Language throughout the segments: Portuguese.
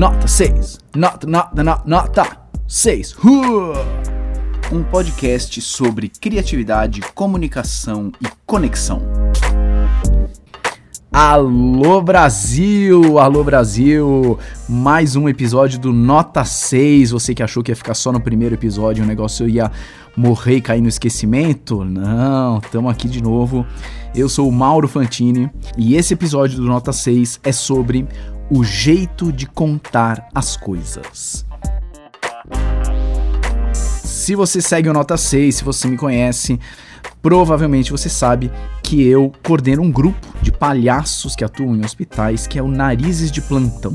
Nota 6. Nota, nota, nota, nota 6. Um podcast sobre criatividade, comunicação e conexão. Alô Brasil, alô Brasil, mais um episódio do Nota 6. Você que achou que ia ficar só no primeiro episódio, o negócio ia morrer e cair no esquecimento? Não, estamos aqui de novo. Eu sou o Mauro Fantini e esse episódio do Nota 6 é sobre o jeito de contar as coisas. Se você segue o Nota 6, se você me conhece, provavelmente você sabe que eu coordeno um grupo de palhaços que atuam em hospitais, que é o Narizes de Plantão.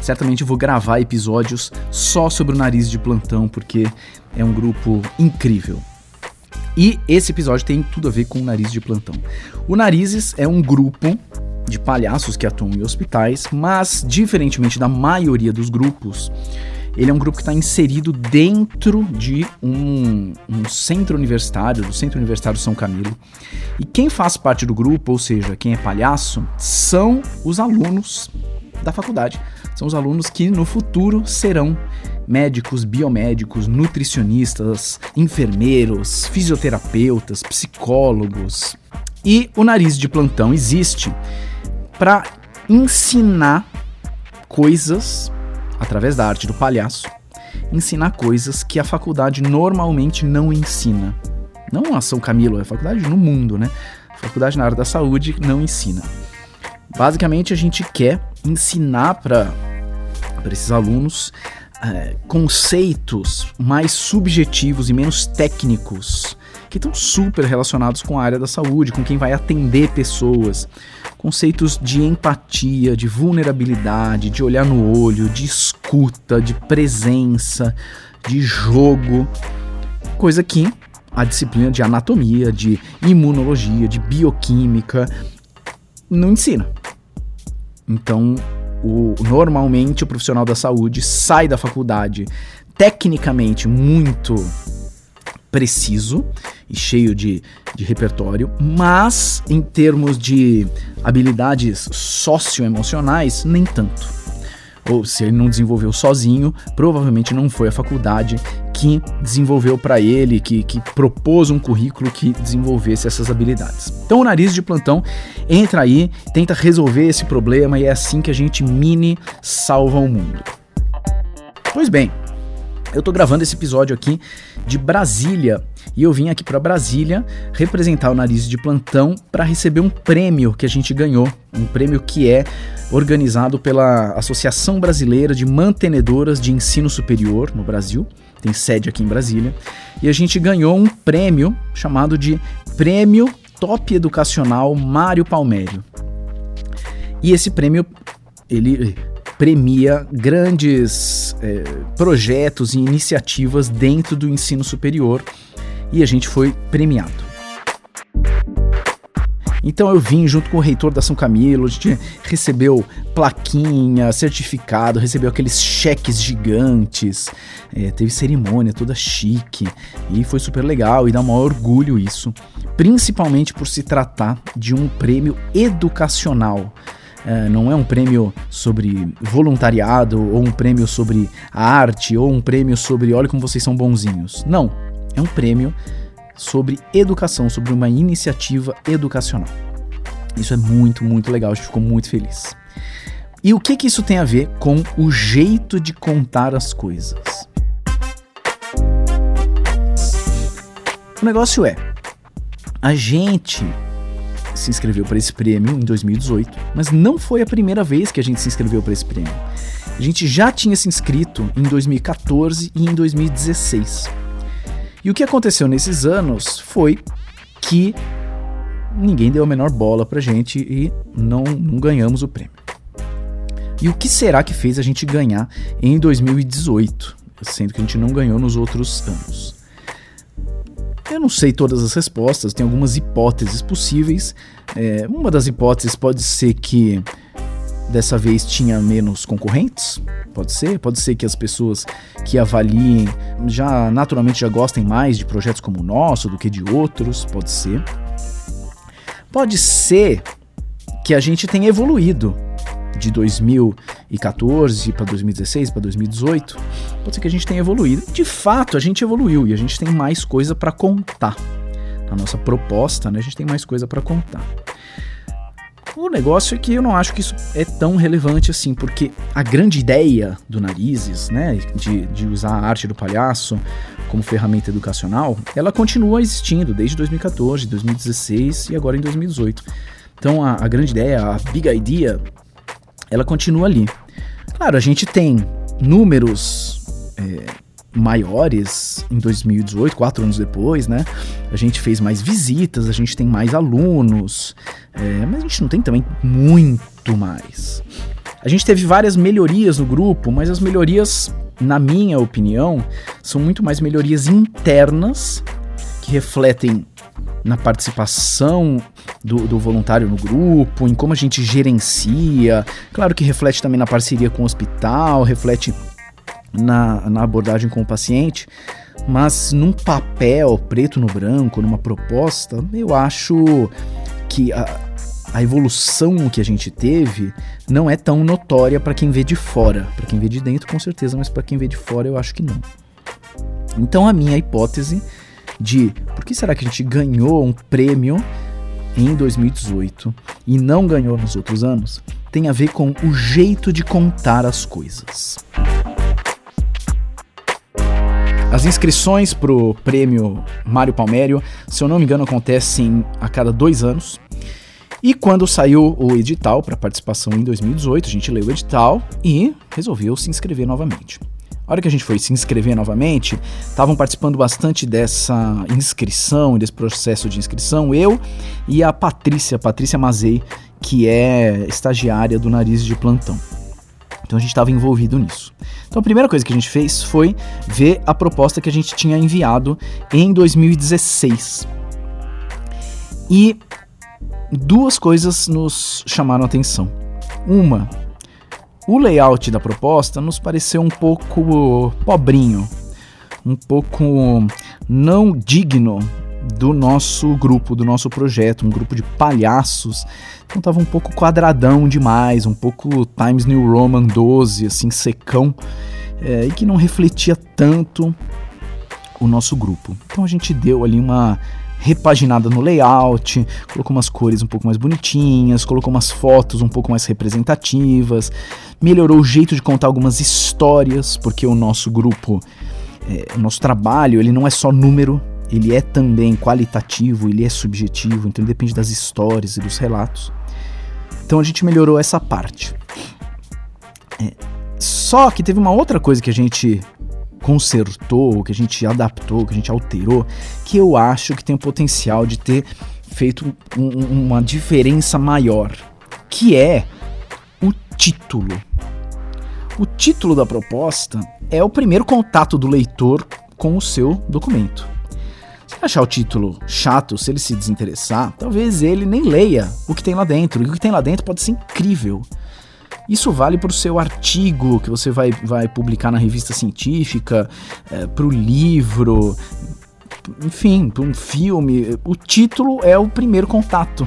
Certamente vou gravar episódios só sobre o Nariz de Plantão, porque é um grupo incrível. E esse episódio tem tudo a ver com o Nariz de Plantão. O Narizes é um grupo de palhaços que atuam em hospitais, mas, diferentemente da maioria dos grupos, ele é um grupo que está inserido dentro de um, um, centro universitário, do Centro Universitário São Camilo. E quem faz parte do grupo, ou seja, quem é palhaço, são os alunos da faculdade. São os alunos que no futuro serão médicos, biomédicos, nutricionistas, enfermeiros, fisioterapeutas, psicólogos. E o nariz de plantão existe para ensinar coisas através da arte do palhaço, ensinar coisas que a faculdade normalmente não ensina. Não a São Camilo, é a faculdade no mundo, né? A faculdade na área da saúde não ensina. Basicamente, a gente quer ensinar para esses alunos é, conceitos mais subjetivos e menos técnicos que estão super relacionados com a área da saúde, com quem vai atender pessoas. Conceitos de empatia, de vulnerabilidade, de olhar no olho, de escuta, de presença, de jogo. Coisa que a disciplina de anatomia, de imunologia, de bioquímica não ensina. Então, o, normalmente o profissional da saúde sai da faculdade tecnicamente muito preciso e cheio de, de repertório, mas em termos de habilidades socioemocionais, nem tanto. Ou se ele não desenvolveu sozinho, provavelmente não foi a faculdade que desenvolveu para ele, que, que propôs um currículo que desenvolvesse essas habilidades. Então o nariz de plantão entra aí, tenta resolver esse problema e é assim que a gente mini salva o mundo. Pois bem, eu tô gravando esse episódio aqui de Brasília e eu vim aqui para Brasília representar o Nariz de Plantão para receber um prêmio que a gente ganhou, um prêmio que é organizado pela Associação Brasileira de Mantenedoras de Ensino Superior no Brasil, tem sede aqui em Brasília, e a gente ganhou um prêmio chamado de Prêmio Top Educacional Mário Palmério. E esse prêmio ele premia grandes é, projetos e iniciativas dentro do ensino superior e a gente foi premiado. Então eu vim junto com o reitor da São Camilo, a gente recebeu plaquinha, certificado, recebeu aqueles cheques gigantes, é, teve cerimônia toda chique e foi super legal e dá um maior orgulho isso, principalmente por se tratar de um prêmio educacional. É, não é um prêmio sobre voluntariado, ou um prêmio sobre arte, ou um prêmio sobre olha como vocês são bonzinhos. Não. É um prêmio sobre educação, sobre uma iniciativa educacional. Isso é muito, muito legal, a gente ficou muito feliz. E o que, que isso tem a ver com o jeito de contar as coisas? O negócio é, a gente se inscreveu para esse prêmio em 2018, mas não foi a primeira vez que a gente se inscreveu para esse prêmio. A gente já tinha se inscrito em 2014 e em 2016. E o que aconteceu nesses anos foi que ninguém deu a menor bola pra gente e não, não ganhamos o prêmio. E o que será que fez a gente ganhar em 2018, sendo que a gente não ganhou nos outros anos? Eu não sei todas as respostas, tem algumas hipóteses possíveis. É, uma das hipóteses pode ser que dessa vez tinha menos concorrentes, pode ser. Pode ser que as pessoas que avaliem já naturalmente já gostem mais de projetos como o nosso do que de outros, pode ser. Pode ser que a gente tenha evoluído de 2000 2014 para 2016, para 2018, pode ser que a gente tenha evoluído. De fato, a gente evoluiu e a gente tem mais coisa para contar. Na nossa proposta, né, a gente tem mais coisa para contar. O negócio é que eu não acho que isso é tão relevante assim, porque a grande ideia do Narizes, né, de, de usar a arte do palhaço como ferramenta educacional, ela continua existindo desde 2014, 2016 e agora em 2018. Então a, a grande ideia, a big idea, ela continua ali. Claro, a gente tem números é, maiores em 2018, quatro anos depois, né? A gente fez mais visitas, a gente tem mais alunos, é, mas a gente não tem também muito mais. A gente teve várias melhorias no grupo, mas as melhorias, na minha opinião, são muito mais melhorias internas que refletem na participação do, do, voluntário no grupo, em como a gente gerencia. Claro que reflete também na parceria com o hospital, reflete na, na abordagem com o paciente, mas num papel preto no branco, numa proposta, eu acho que a, a evolução que a gente teve não é tão notória para quem vê de fora. Para quem vê de dentro, com certeza, mas para quem vê de fora, eu acho que não. Então, a minha hipótese de por que será que a gente ganhou um prêmio em 2018 e não ganhou nos outros anos tem a ver com o jeito de contar as coisas. As inscrições para o prêmio Mário Palmério, se eu não me engano, acontecem a cada dois anos. E quando saiu o edital para participação em 2018, a gente leu o edital e resolveu se inscrever novamente. A hora que a gente foi se inscrever novamente, estavam participando bastante dessa inscrição, desse processo de inscrição, eu e a Patrícia, Patrícia Mazei, que é estagiária do Nariz de Plantão. Então a gente estava envolvido nisso. Então a primeira coisa que a gente fez foi ver a proposta que a gente tinha enviado em 2016. E duas coisas nos chamaram a atenção. Uma, o layout da proposta nos pareceu um pouco pobrinho, um pouco não digno do nosso grupo, do nosso projeto, um grupo de palhaços. Então tava um pouco quadradão demais, um pouco Times New Roman 12, assim, secão, é, e que não refletia tanto o nosso grupo. Então a gente deu ali uma repaginada no layout, colocou umas cores um pouco mais bonitinhas, colocou umas fotos um pouco mais representativas, melhorou o jeito de contar algumas histórias, porque o nosso grupo, é, o nosso trabalho, ele não é só número, ele é também qualitativo, ele é subjetivo, então depende das histórias e dos relatos. Então a gente melhorou essa parte. É, só que teve uma outra coisa que a gente consertou, que a gente adaptou, que a gente alterou, que eu acho que tem o potencial de ter feito um, uma diferença maior, que é o título. O título da proposta é o primeiro contato do leitor com o seu documento achar o título chato, se ele se desinteressar, talvez ele nem leia o que tem lá dentro. E o que tem lá dentro pode ser incrível. Isso vale para o seu artigo que você vai, vai publicar na revista científica, é, para o livro, enfim, para um filme. O título é o primeiro contato.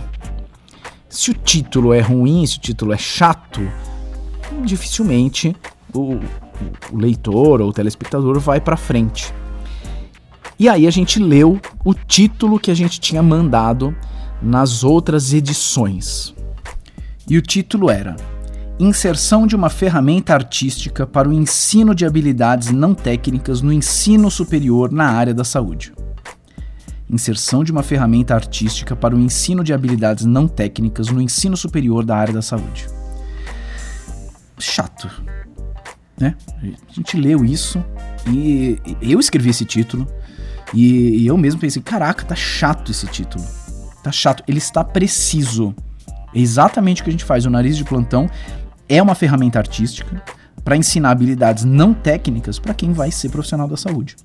Se o título é ruim, se o título é chato, dificilmente o, o leitor ou o telespectador vai para frente. E aí a gente leu o título que a gente tinha mandado nas outras edições. E o título era Inserção de uma ferramenta artística para o ensino de habilidades não técnicas no ensino superior na área da saúde. Inserção de uma ferramenta artística para o ensino de habilidades não técnicas no ensino superior da área da saúde. Chato, né? A gente leu isso e eu escrevi esse título e, eu mesmo pensei, caraca, tá chato esse título. Tá chato. Ele está preciso. É exatamente o que a gente faz. O nariz de plantão é uma ferramenta artística para ensinar habilidades não técnicas para quem vai ser profissional da saúde.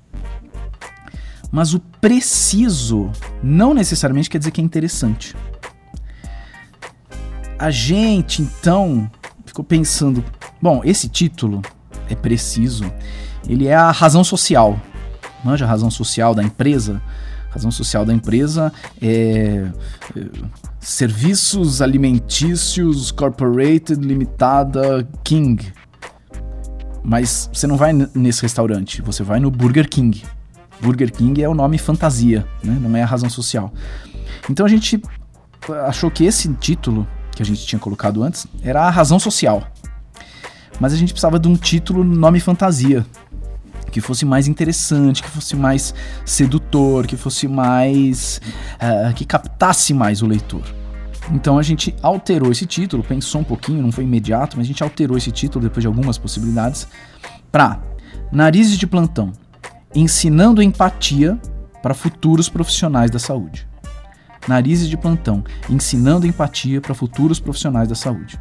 Mas o preciso não necessariamente quer dizer que é interessante. A gente então ficou pensando, bom, esse título é preciso, ele é a razão social manja a razão social da empresa. Razão social da empresa é, é Serviços Alimentícios Corporated Limitada King. Mas você não vai nesse restaurante, você vai no Burger King. Burger King é o nome fantasia, né? não é a razão social. Então a gente achou que esse título que a gente tinha colocado antes era a razão social. Mas a gente precisava de um título nome fantasia, que fosse mais interessante, que fosse mais sedutor, que fosse mais. Uh, que captasse mais o leitor. Então a gente alterou esse título, pensou um pouquinho, não foi imediato, mas a gente alterou esse título depois de algumas possibilidades para Narizes de Plantão ensinando empatia para futuros profissionais da saúde. Narizes de Plantão ensinando empatia para futuros profissionais da saúde.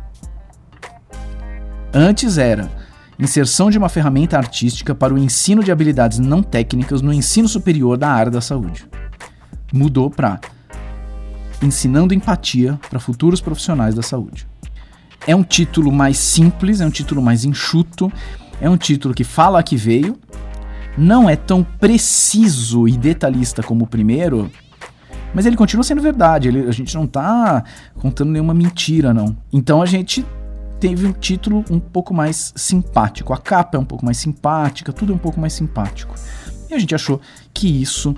Antes era inserção de uma ferramenta artística para o ensino de habilidades não técnicas no ensino superior da área da saúde. Mudou para ensinando empatia para futuros profissionais da saúde. É um título mais simples, é um título mais enxuto, é um título que fala que veio, não é tão preciso e detalhista como o primeiro, mas ele continua sendo verdade. Ele, a gente não está contando nenhuma mentira, não. Então a gente teve um título um pouco mais simpático. A capa é um pouco mais simpática, tudo é um pouco mais simpático. E a gente achou que isso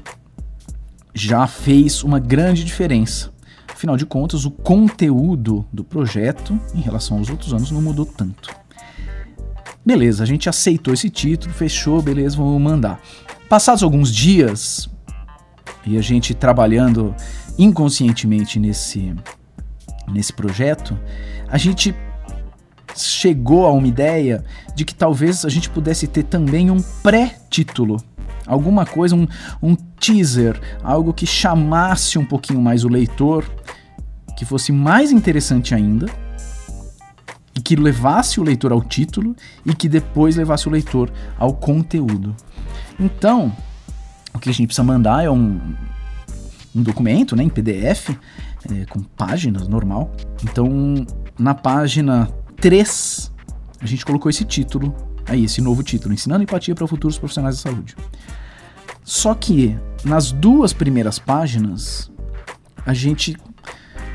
já fez uma grande diferença. Afinal de contas, o conteúdo do projeto em relação aos outros anos não mudou tanto. Beleza, a gente aceitou esse título, fechou, beleza, vamos mandar. Passados alguns dias, e a gente trabalhando inconscientemente nesse, nesse projeto, a gente chegou a uma ideia de que talvez a gente pudesse ter também um pré-título. Alguma coisa, um, um teaser, algo que chamasse um pouquinho mais o leitor, que fosse mais interessante ainda, e que levasse o leitor ao título e que depois levasse o leitor ao conteúdo. Então, o que a gente precisa mandar é um, um documento né, em PDF, é, com páginas normal. Então, na página 3, a gente colocou esse título, aí, esse novo título, Ensinando Empatia para Futuros Profissionais da Saúde. Só que nas duas primeiras páginas, a gente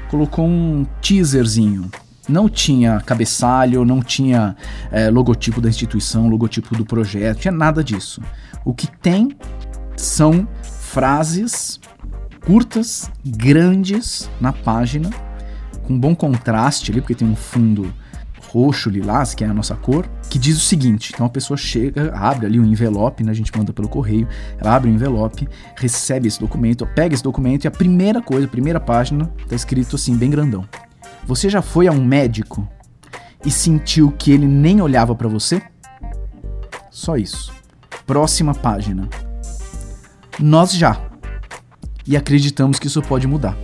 colocou um teaserzinho. Não tinha cabeçalho, não tinha é, logotipo da instituição, logotipo do projeto, tinha nada disso. O que tem são frases curtas, grandes na página, com bom contraste ali, porque tem um fundo roxo, lilás, que é a nossa cor, que diz o seguinte: então a pessoa chega, abre ali um envelope, né, a gente manda pelo correio, ela abre o um envelope, recebe esse documento, pega esse documento e a primeira coisa, a primeira página, tá escrito assim, bem grandão. Você já foi a um médico e sentiu que ele nem olhava para você? Só isso. Próxima página. Nós já. E acreditamos que isso pode mudar.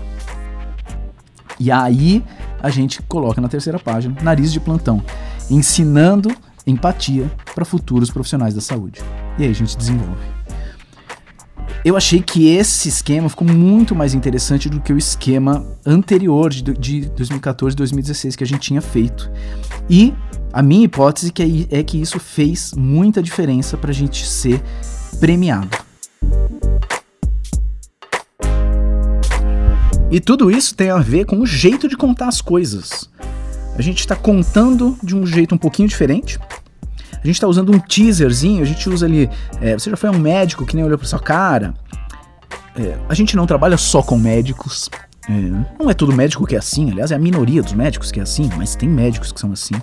E aí a gente coloca na terceira página, nariz de plantão, ensinando empatia para futuros profissionais da saúde. E aí a gente desenvolve. Eu achei que esse esquema ficou muito mais interessante do que o esquema anterior de, de 2014 e 2016 que a gente tinha feito. E a minha hipótese é, é que isso fez muita diferença para a gente ser premiado. E tudo isso tem a ver com o jeito de contar as coisas. A gente está contando de um jeito um pouquinho diferente. A gente está usando um teaserzinho, a gente usa ali. É, você já foi um médico que nem olhou para sua cara. É, a gente não trabalha só com médicos. É, não é todo médico que é assim, aliás, é a minoria dos médicos que é assim, mas tem médicos que são assim.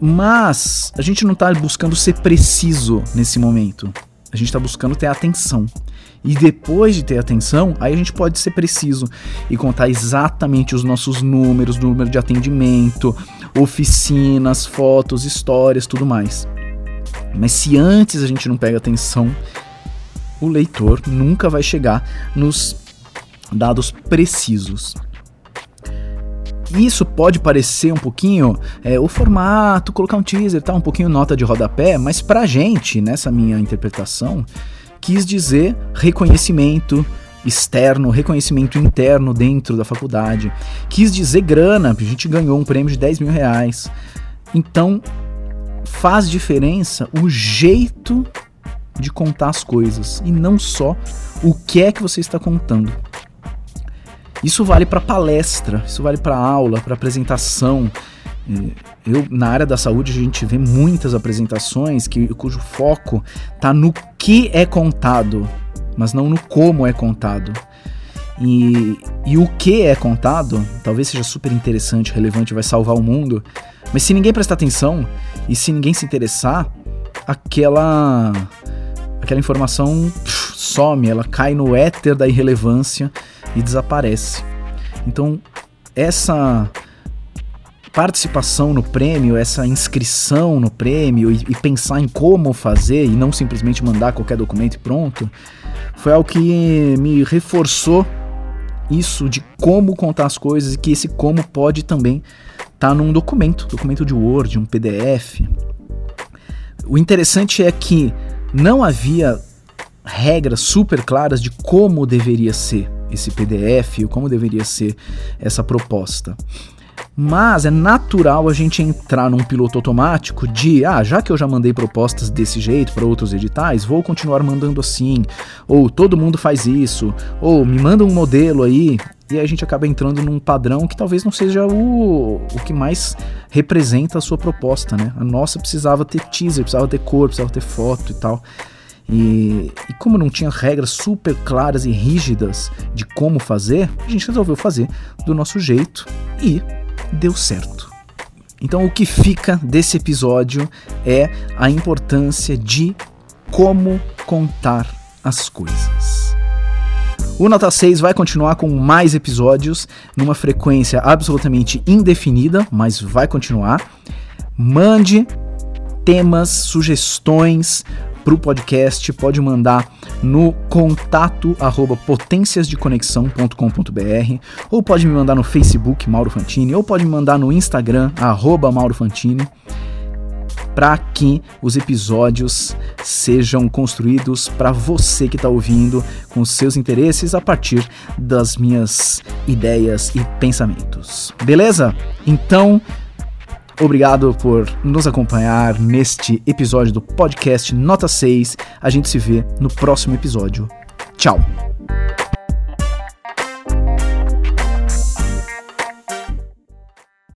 Mas a gente não está buscando ser preciso nesse momento. A gente está buscando ter atenção. E depois de ter atenção, aí a gente pode ser preciso e contar exatamente os nossos números, número de atendimento, oficinas, fotos, histórias, tudo mais. Mas se antes a gente não pega atenção, o leitor nunca vai chegar nos dados precisos. Isso pode parecer um pouquinho é, o formato, colocar um teaser, tá, um pouquinho nota de rodapé, mas pra gente, nessa minha interpretação, quis dizer reconhecimento externo, reconhecimento interno dentro da faculdade. Quis dizer grana, a gente ganhou um prêmio de 10 mil reais. Então, faz diferença o jeito de contar as coisas e não só o que é que você está contando. Isso vale para palestra, isso vale para aula, para apresentação. Eu, na área da saúde, a gente vê muitas apresentações que, cujo foco está no que é contado, mas não no como é contado. E, e o que é contado talvez seja super interessante, relevante, vai salvar o mundo, mas se ninguém prestar atenção e se ninguém se interessar, aquela aquela informação pff, some, ela cai no éter da irrelevância e desaparece. Então, essa participação no prêmio, essa inscrição no prêmio e, e, pensar em como fazer e não simplesmente mandar qualquer documento e pronto, foi algo que me reforçou isso de como contar as coisas e que esse como pode também estar tá num documento, documento de Word, um PDF. O interessante é que não havia regras super claras de como deveria ser esse PDF, ou como deveria ser essa proposta. Mas é natural a gente entrar num piloto automático de, ah, já que eu já mandei propostas desse jeito para outros editais, vou continuar mandando assim, ou todo mundo faz isso, ou me manda um modelo aí, e a gente acaba entrando num padrão que talvez não seja o, o que mais representa a sua proposta, né? A nossa precisava ter teaser, precisava ter cor, precisava ter foto e tal. E, e, como não tinha regras super claras e rígidas de como fazer, a gente resolveu fazer do nosso jeito e deu certo. Então, o que fica desse episódio é a importância de como contar as coisas. O Nota 6 vai continuar com mais episódios numa frequência absolutamente indefinida, mas vai continuar. Mande temas, sugestões, para o podcast, pode mandar no contato arroba potenciasdeconexão.com.br ou pode me mandar no Facebook Mauro Fantini ou pode me mandar no Instagram arroba Mauro Fantini para que os episódios sejam construídos para você que está ouvindo com seus interesses a partir das minhas ideias e pensamentos. Beleza? Então, Obrigado por nos acompanhar neste episódio do podcast Nota 6. A gente se vê no próximo episódio. Tchau!